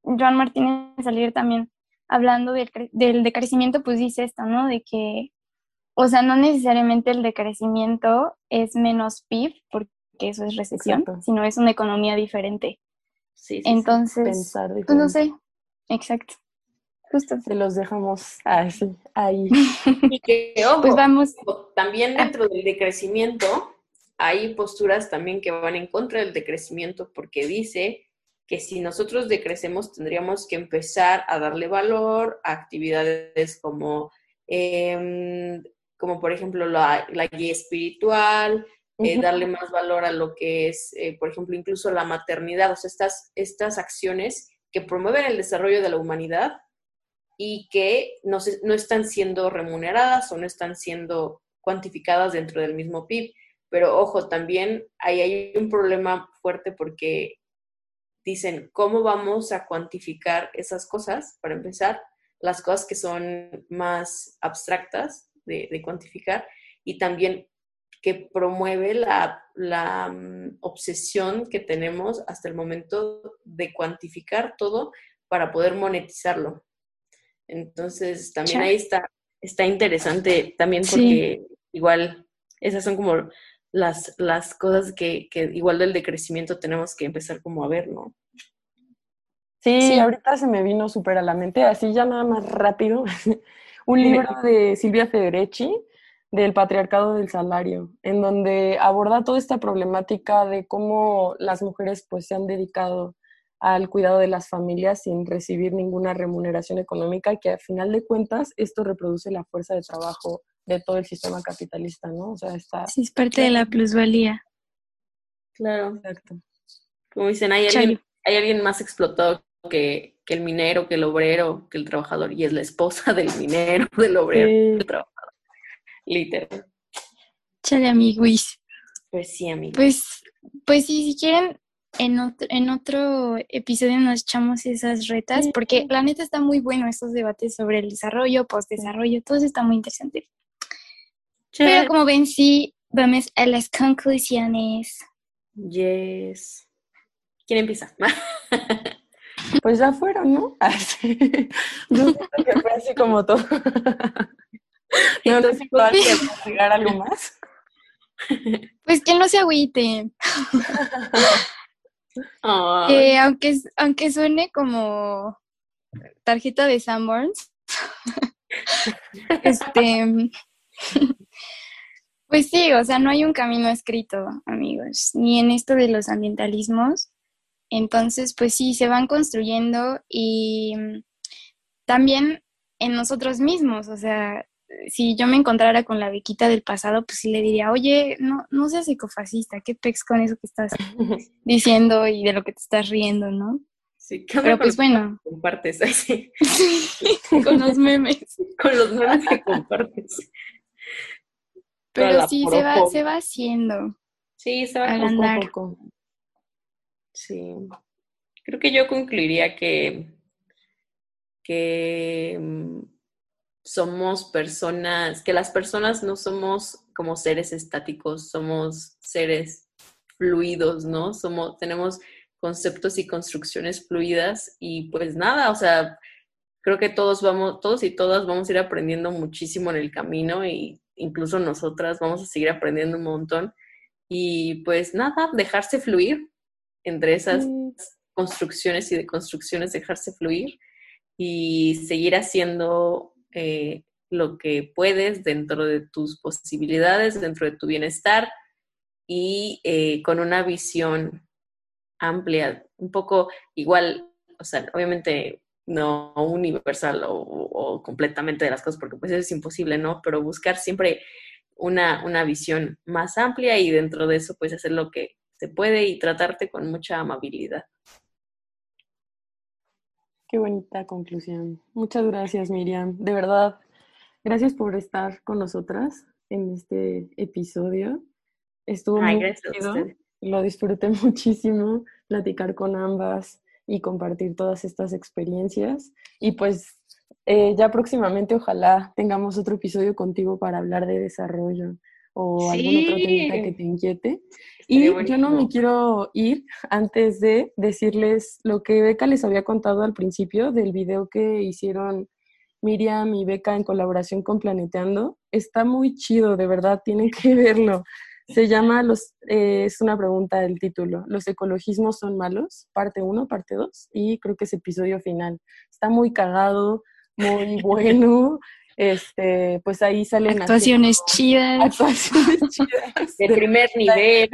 Joan Martínez Salir también hablando del, del decrecimiento, pues dice esto, ¿no? De que, o sea, no necesariamente el decrecimiento es menos PIB, porque eso es recesión, Exacto. sino es una economía diferente. Sí, sí. Entonces, Pensar pues no sé, exacto. justo. Se los dejamos así, ahí. Y que, ojo, Pues vamos. también dentro del decrecimiento hay posturas también que van en contra del decrecimiento porque dice que si nosotros decrecemos tendríamos que empezar a darle valor a actividades como, em, como por ejemplo la, la guía espiritual, eh, darle más valor a lo que es, eh, por ejemplo, incluso la maternidad, o sea, estas, estas acciones que promueven el desarrollo de la humanidad y que no, se- no están siendo remuneradas o no están siendo cuantificadas dentro del mismo PIB. Pero ojo, también ahí hay un problema fuerte porque dicen, ¿cómo vamos a cuantificar esas cosas? Para empezar, las cosas que son más abstractas de, de cuantificar y también que promueve la, la, mm, obsesión que tenemos hasta el momento de cuantificar todo para poder monetizarlo. Entonces, también ahí está, está interesante también Sí. porque igual esas son como las, las cosas que, que igual del decrecimiento tenemos que empezar como a ver, ¿no? Sí, Sí. ahorita se me vino súper a la mente, así ya nada más rápido, un libro de Silvia Federici del patriarcado del salario, en donde aborda toda esta problemática de cómo las mujeres pues se han dedicado al cuidado de las familias sin recibir ninguna remuneración económica, que a final de cuentas esto reproduce la fuerza de trabajo de todo el sistema capitalista, ¿no? O sea, está Sí, es parte de la plusvalía. Claro. exacto. Como dicen, hay alguien, hay alguien más explotado que, que el minero, que el obrero, que el trabajador, y es la esposa del minero, del obrero, Sí. del trabajador. Literal. Chale, amiguis. Pues sí, amigo. Pues, pues sí, si quieren, en otro, en otro episodio nos echamos esas retas, porque la neta está muy bueno estos debates sobre el desarrollo, postdesarrollo, todo eso está muy interesante. Pero como ven, sí, vamos a las conclusiones. Yes. ¿Quién empieza? Pues ya fueron, ¿no? Así. Yo que fue así como todo. No, no sé si puedo agregar algo más. Pues que no se agüite, que aunque, aunque suene como tarjeta de Sanborns, este, pues sí, o sea, no hay un camino escrito, amigos, ni en esto de los ambientalismos. Entonces, pues sí, se van construyendo y mm, también en nosotros mismos, o sea, si yo me encontrara con la bequita del pasado, pues sí le diría, oye, no, no seas ecofascista, qué pex con eso que estás diciendo y de lo que te estás riendo, ¿no? sí, ¿qué onda Pero pues bueno, compartes Ay, sí. con los memes. con los memes que compartes. Pero sí, se va, se va haciendo. Sí, estaba Al como poco andar. poco. Sí. Creo que yo concluiría que, que mm, somos personas, que las personas no somos como seres estáticos, somos seres fluidos, ¿no? Somos, tenemos conceptos y construcciones fluidas y pues nada, o sea, creo que todos vamos, todos y todas vamos a ir aprendiendo muchísimo en el camino y incluso nosotras vamos a seguir aprendiendo un montón y pues nada, dejarse fluir entre esas Mm. construcciones y deconstrucciones, dejarse fluir y seguir haciendo eh, lo que puedes dentro de tus posibilidades, dentro de tu bienestar y eh, con una visión amplia, un poco igual, o sea, obviamente no universal o, completamente de las cosas, porque pues eso es imposible, ¿no? Pero buscar siempre una, una visión más amplia y dentro de eso pues hacer lo que se puede y tratarte con mucha amabilidad. Qué bonita conclusión. Muchas gracias, Miriam. De verdad, gracias por estar con nosotras en este episodio. Estuvo Ay, muy ustedes. Lo disfruté muchísimo platicar con ambas y compartir todas estas experiencias. Y pues eh, ya próximamente ojalá tengamos otro episodio contigo para hablar de desarrollo o algún otro Sí. temita que te inquiete. Estaría Y yo no me quiero ir antes de decirles lo que Beca les había contado al principio del video que hicieron Miriam y Beca en colaboración con Planeteando. Está muy chido, de verdad, tienen que verlo. Se llama, los, eh, es una pregunta del título, ¿los ecologismos son malos? Parte 1, parte 2, y creo que es episodio final. Está muy cagado, muy bueno. Este, pues ahí salen actuaciones chidas. Actuaciones chidas. De primer nivel.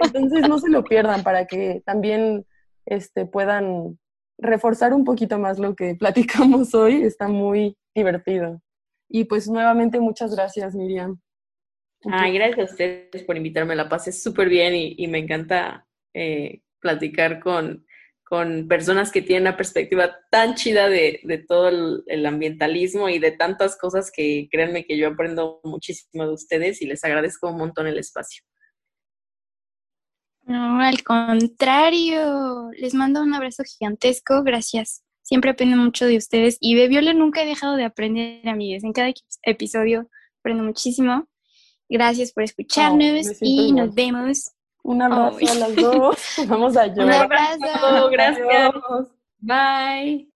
Entonces no se lo pierdan para que también este, puedan reforzar un poquito más lo que platicamos hoy. Está muy divertido. Y pues nuevamente muchas gracias, Miriam. Ay, gracias a ustedes por invitarme. La pasé súper bien y, me encanta eh, platicar con, con personas que tienen una perspectiva tan chida de, de todo el, ambientalismo y de tantas cosas que créanme que yo aprendo muchísimo de ustedes y les agradezco un montón el espacio. No, al contrario, les mando un abrazo gigantesco, gracias. Siempre aprendo mucho de ustedes y de Viola nunca he dejado de aprender, amigues. En cada episodio aprendo muchísimo. Gracias por escucharnos y nos vemos. Un abrazo a las dos. Vamos a llorar. Un abrazo. Gracias. Bye.